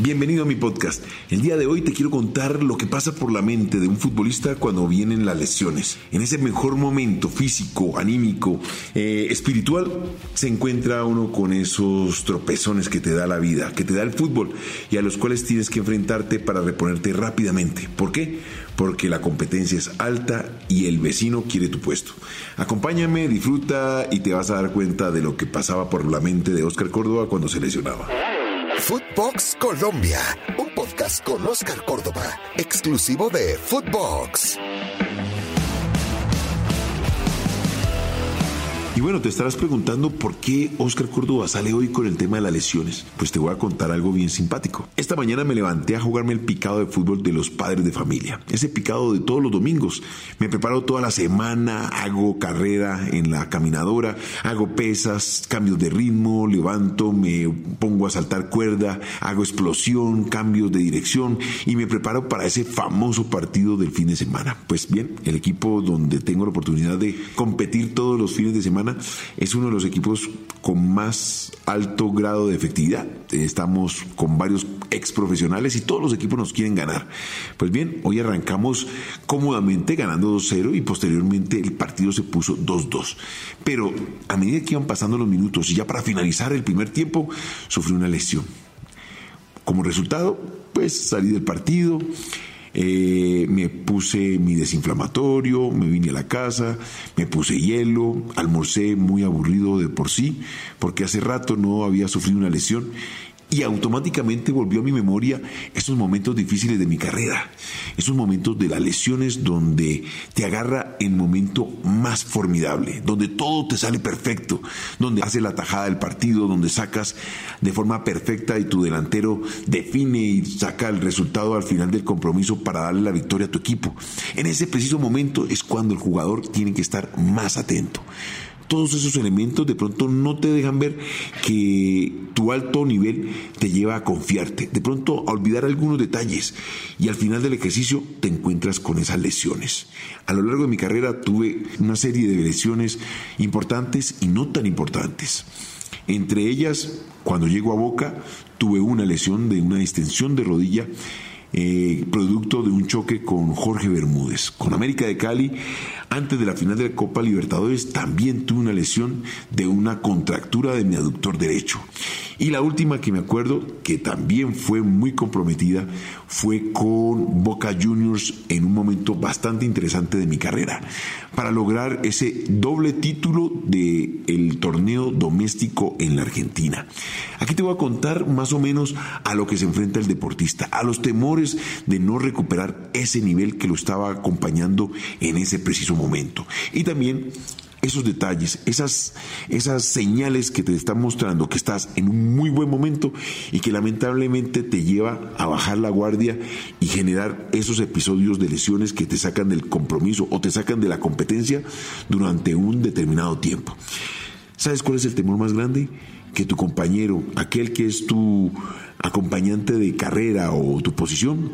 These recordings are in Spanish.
Bienvenido a mi podcast. El día de hoy te quiero contar lo que pasa por la mente de un futbolista cuando vienen las lesiones. En ese mejor momento físico, anímico, eh, espiritual, se encuentra uno con esos tropezones que te da la vida, que te da el fútbol y a los cuales tienes que enfrentarte para reponerte rápidamente. ¿Por qué? Porque la competencia es alta y el vecino quiere tu puesto. Acompáñame, disfruta y te vas a dar cuenta de lo que pasaba por la mente de Oscar Córdoba cuando se lesionaba. Footbox Colombia, un podcast con Oscar Córdoba, exclusivo de Footbox. Y bueno, te estarás preguntando por qué Oscar Córdoba sale hoy con el tema de las lesiones. Pues te voy a contar algo bien simpático. Esta mañana me levanté a jugarme el picado de fútbol de los padres de familia. Ese picado de todos los domingos. Me preparo toda la semana, hago carrera en la caminadora, hago pesas, cambios de ritmo, levanto, me pongo a saltar cuerda, hago explosión, cambios de dirección y me preparo para ese famoso partido del fin de semana. Pues bien, el equipo donde tengo la oportunidad de competir todos los fines de semana es uno de los equipos con más alto grado de efectividad. Estamos con varios ex profesionales y todos los equipos nos quieren ganar. Pues bien, hoy arrancamos cómodamente ganando 2-0 y posteriormente el partido se puso 2-2. Pero a medida que iban pasando los minutos y ya para finalizar el primer tiempo, sufrí una lesión. Como resultado, pues salí del partido eh, me puse mi desinflamatorio, me vine a la casa, me puse hielo, almorcé muy aburrido de por sí, porque hace rato no había sufrido una lesión y automáticamente volvió a mi memoria esos momentos difíciles de mi carrera, esos momentos de las lesiones donde te agarra el momento más formidable, donde todo te sale perfecto, donde hace la tajada del partido, donde sacas de forma perfecta y tu delantero define y saca el resultado al final del compromiso para darle la victoria a tu equipo. En ese preciso momento es cuando el jugador tiene que estar más atento todos esos elementos de pronto no te dejan ver que tu alto nivel te lleva a confiarte, de pronto a olvidar algunos detalles y al final del ejercicio te encuentras con esas lesiones. A lo largo de mi carrera tuve una serie de lesiones importantes y no tan importantes. Entre ellas, cuando llego a Boca, tuve una lesión de una extensión de rodilla eh, producto de un choque con Jorge Bermúdez. Con América de Cali, antes de la final de la Copa Libertadores, también tuve una lesión de una contractura de mi aductor derecho. Y la última que me acuerdo, que también fue muy comprometida, fue con Boca Juniors en un momento bastante interesante de mi carrera, para lograr ese doble título del el torneo doméstico en la Argentina. Aquí te voy a contar más o menos a lo que se enfrenta el deportista, a los temores de no recuperar ese nivel que lo estaba acompañando en ese preciso momento. Y también esos detalles, esas, esas señales que te están mostrando que estás en un muy buen momento y que lamentablemente te lleva a bajar la guardia y generar esos episodios de lesiones que te sacan del compromiso o te sacan de la competencia durante un determinado tiempo. ¿Sabes cuál es el temor más grande? Que tu compañero, aquel que es tu acompañante de carrera o tu posición,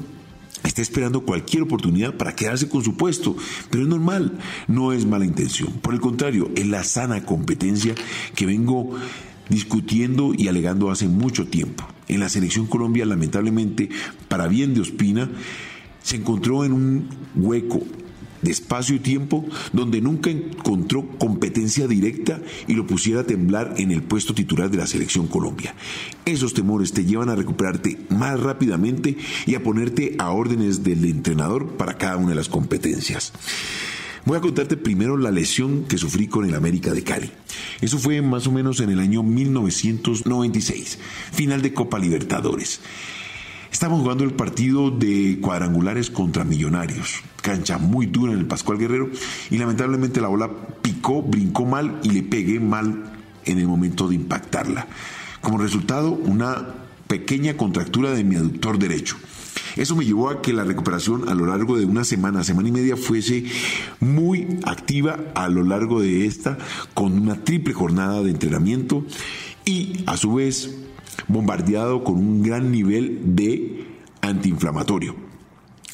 está esperando cualquier oportunidad para quedarse con su puesto, pero es normal, no es mala intención. Por el contrario, es la sana competencia que vengo discutiendo y alegando hace mucho tiempo. En la selección Colombia, lamentablemente, para bien de Ospina, se encontró en un hueco de espacio y tiempo donde nunca encontró competencia directa y lo pusiera a temblar en el puesto titular de la selección Colombia. Esos temores te llevan a recuperarte más rápidamente y a ponerte a órdenes del entrenador para cada una de las competencias. Voy a contarte primero la lesión que sufrí con el América de Cali. Eso fue más o menos en el año 1996, final de Copa Libertadores. Estamos jugando el partido de cuadrangulares contra Millonarios. Cancha muy dura en el Pascual Guerrero y lamentablemente la bola picó, brincó mal y le pegué mal en el momento de impactarla. Como resultado, una pequeña contractura de mi aductor derecho. Eso me llevó a que la recuperación a lo largo de una semana, semana y media fuese muy activa a lo largo de esta con una triple jornada de entrenamiento y a su vez bombardeado con un gran nivel de antiinflamatorio.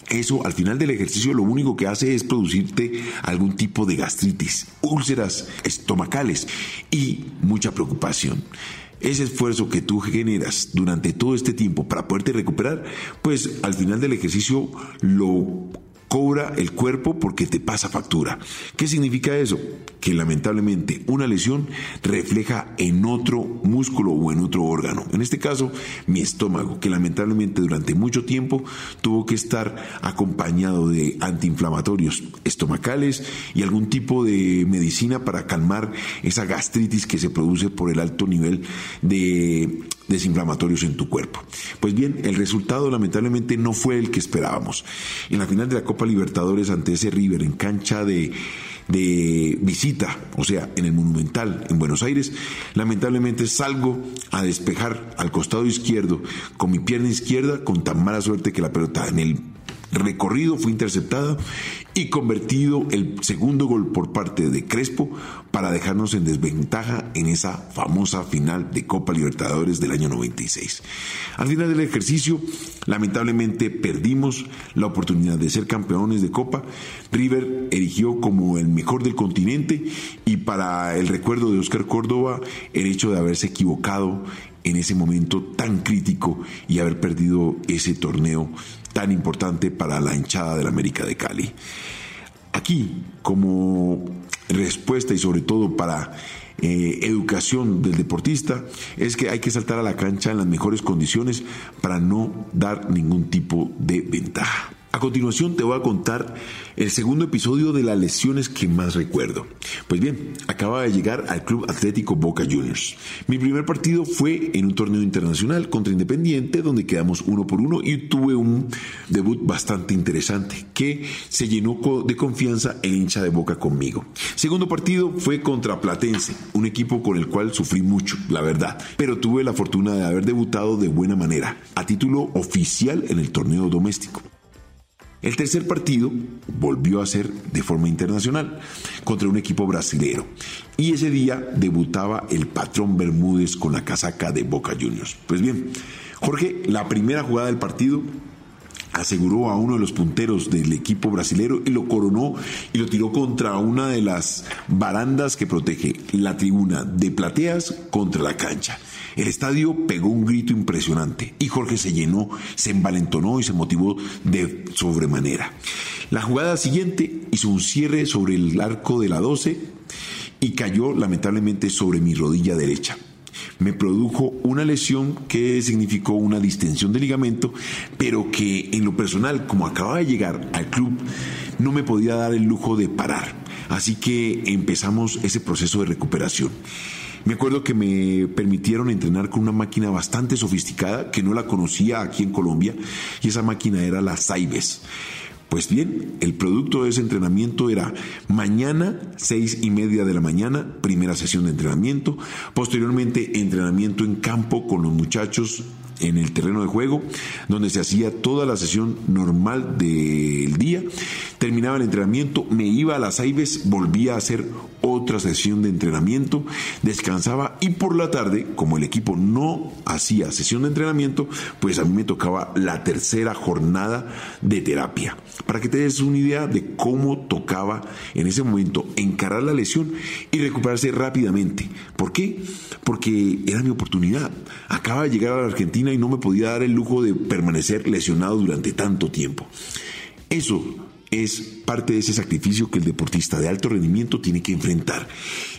Eso al final del ejercicio lo único que hace es producirte algún tipo de gastritis, úlceras estomacales y mucha preocupación. ese esfuerzo que tú generas durante todo este tiempo para poderte recuperar, pues al final del ejercicio lo cobra el cuerpo porque te pasa factura. ¿Qué significa eso? Que lamentablemente una lesión refleja en otro músculo o en otro órgano. En este caso, mi estómago, que lamentablemente durante mucho tiempo tuvo que estar acompañado de antiinflamatorios estomacales y algún tipo de medicina para calmar esa gastritis que se produce por el alto nivel de desinflamatorios en tu cuerpo. Pues bien, el resultado lamentablemente no fue el que esperábamos. En la final de la Copa Libertadores ante ese River en cancha de, de visita, o sea, en el Monumental en Buenos Aires, lamentablemente salgo a despejar al costado izquierdo con mi pierna izquierda con tan mala suerte que la pelota en el recorrido fue interceptada y convertido el segundo gol por parte de Crespo para dejarnos en desventaja en esa famosa final de Copa Libertadores del año 96. Al final del ejercicio, lamentablemente perdimos la oportunidad de ser campeones de Copa. River erigió como el mejor del continente y para el recuerdo de Oscar Córdoba, el hecho de haberse equivocado en ese momento tan crítico y haber perdido ese torneo tan importante para la hinchada de la América de Cali. Aquí, como respuesta y sobre todo para eh, educación del deportista, es que hay que saltar a la cancha en las mejores condiciones para no dar ningún tipo de ventaja. A continuación te voy a contar el segundo episodio de las lesiones que más recuerdo. Pues bien, acaba de llegar al Club Atlético Boca Juniors. Mi primer partido fue en un torneo internacional contra Independiente, donde quedamos uno por uno y tuve un debut bastante interesante que se llenó de confianza el hincha de Boca conmigo. Segundo partido fue contra Platense, un equipo con el cual sufrí mucho, la verdad, pero tuve la fortuna de haber debutado de buena manera, a título oficial en el torneo doméstico. El tercer partido volvió a ser de forma internacional contra un equipo brasilero y ese día debutaba el patrón Bermúdez con la casaca de Boca Juniors. Pues bien, Jorge, la primera jugada del partido aseguró a uno de los punteros del equipo brasilero y lo coronó y lo tiró contra una de las barandas que protege la tribuna de plateas contra la cancha. El estadio pegó un grito impresionante y Jorge se llenó, se envalentonó y se motivó de sobremanera. La jugada siguiente hizo un cierre sobre el arco de la 12 y cayó lamentablemente sobre mi rodilla derecha me produjo una lesión que significó una distensión de ligamento, pero que en lo personal, como acababa de llegar al club, no me podía dar el lujo de parar. Así que empezamos ese proceso de recuperación. Me acuerdo que me permitieron entrenar con una máquina bastante sofisticada que no la conocía aquí en Colombia y esa máquina era la Saibes. Pues bien, el producto de ese entrenamiento era mañana, seis y media de la mañana, primera sesión de entrenamiento, posteriormente entrenamiento en campo con los muchachos en el terreno de juego, donde se hacía toda la sesión normal del día. Terminaba el entrenamiento, me iba a las Aibes, volvía a hacer otra sesión de entrenamiento, descansaba y por la tarde, como el equipo no hacía sesión de entrenamiento, pues a mí me tocaba la tercera jornada de terapia. Para que te des una idea de cómo tocaba en ese momento encarar la lesión y recuperarse rápidamente. ¿Por qué? Porque era mi oportunidad. Acaba de llegar a la Argentina y no me podía dar el lujo de permanecer lesionado durante tanto tiempo. Eso es parte de ese sacrificio que el deportista de alto rendimiento tiene que enfrentar.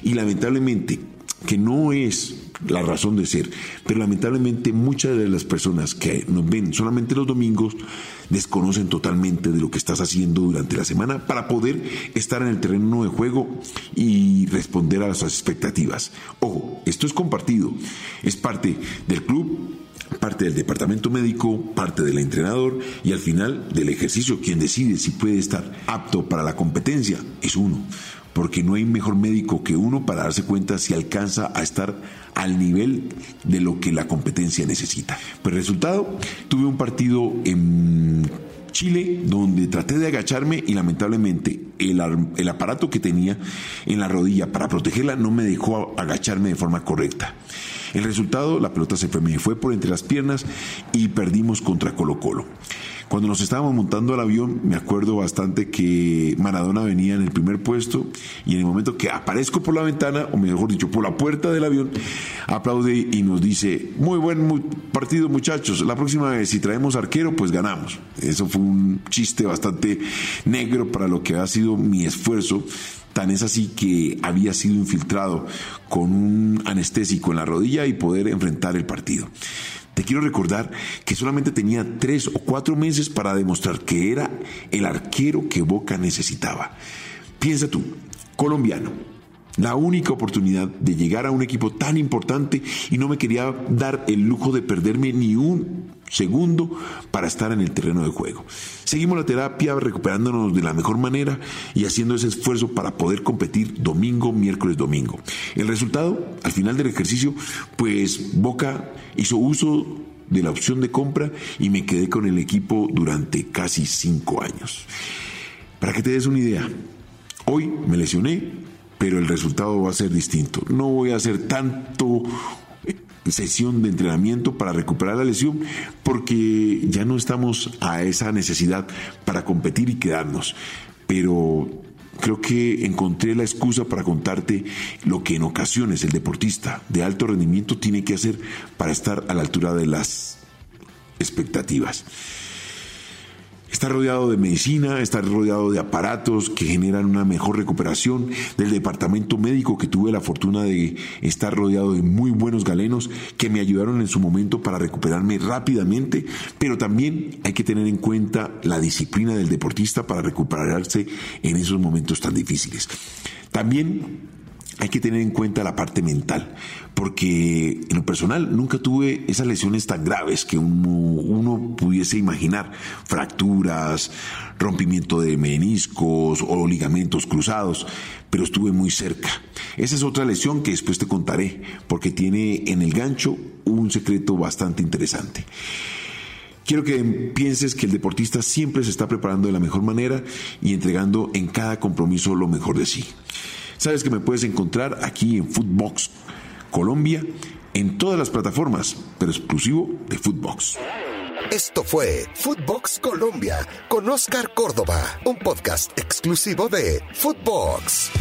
Y lamentablemente, que no es la razón de ser, pero lamentablemente muchas de las personas que nos ven solamente los domingos desconocen totalmente de lo que estás haciendo durante la semana para poder estar en el terreno de juego y responder a las expectativas. Ojo, esto es compartido, es parte del club, parte del departamento médico, parte del entrenador y al final del ejercicio quien decide si puede estar apto para la competencia es uno, porque no hay mejor médico que uno para darse cuenta si alcanza a estar al nivel de lo que la competencia necesita. Pues resultado, tuve un partido en Chile, donde traté de agacharme y lamentablemente el, el, aparato que tenía en la rodilla para protegerla no me dejó agacharme de forma correcta. El resultado, la pelota se fue, me fue por entre las piernas y perdimos contra Colo Colo. Cuando nos estábamos montando al avión, me acuerdo bastante que Maradona venía en el primer puesto y en el momento que aparezco por la ventana, o mejor dicho, por la puerta del avión, aplaude y nos dice, muy buen partido muchachos, la próxima vez si traemos arquero, pues ganamos. Eso fue un chiste bastante negro para lo que ha sido mi esfuerzo Es así que había sido infiltrado con un anestésico en la rodilla y poder enfrentar el partido. Te quiero recordar que solamente tenía tres o cuatro meses para demostrar que era el arquero que Boca necesitaba. Piensa tú, colombiano, la única oportunidad de llegar a un equipo tan importante y no me quería dar el lujo de perderme ni un segundo para estar en el terreno de juego. Seguimos la terapia recuperándonos de la mejor manera y haciendo ese esfuerzo para poder competir domingo, miércoles, domingo. El resultado, al final del ejercicio, pues Boca hizo uso de la opción de compra y me quedé con el equipo durante casi cinco años. Para que te des una idea, hoy me lesioné, pero el resultado va a ser distinto. No voy a hacer tanto sesión de entrenamiento para recuperar la lesión porque ya no estamos a esa necesidad para competir y quedarnos. Pero creo que encontré la excusa para contarte lo que en ocasiones el deportista de alto rendimiento tiene que hacer para estar a la altura de las expectativas. Está rodeado de medicina, está rodeado de aparatos que generan una mejor recuperación, del departamento médico que tuve la fortuna de estar rodeado de muy buenos galenos que me ayudaron en su momento para recuperarme rápidamente, pero también hay que tener en cuenta la disciplina del deportista para recuperarse en esos momentos tan difíciles. También hay que tener en cuenta la parte mental, porque en lo personal nunca tuve esas lesiones tan graves que uno, pudiese imaginar, fracturas, rompimiento de meniscos o ligamentos cruzados, pero estuve muy cerca. Esa es otra lesión que después te contaré, porque tiene en el gancho un secreto bastante interesante. Quiero que pienses que el deportista siempre se está preparando de la mejor manera y entregando en cada compromiso lo mejor de sí. Sabes que me puedes encontrar aquí en Footbox Colombia, en todas las plataformas, pero exclusivo de Footbox. Esto fue Footbox Colombia con Oscar Córdoba, un podcast exclusivo de Footbox.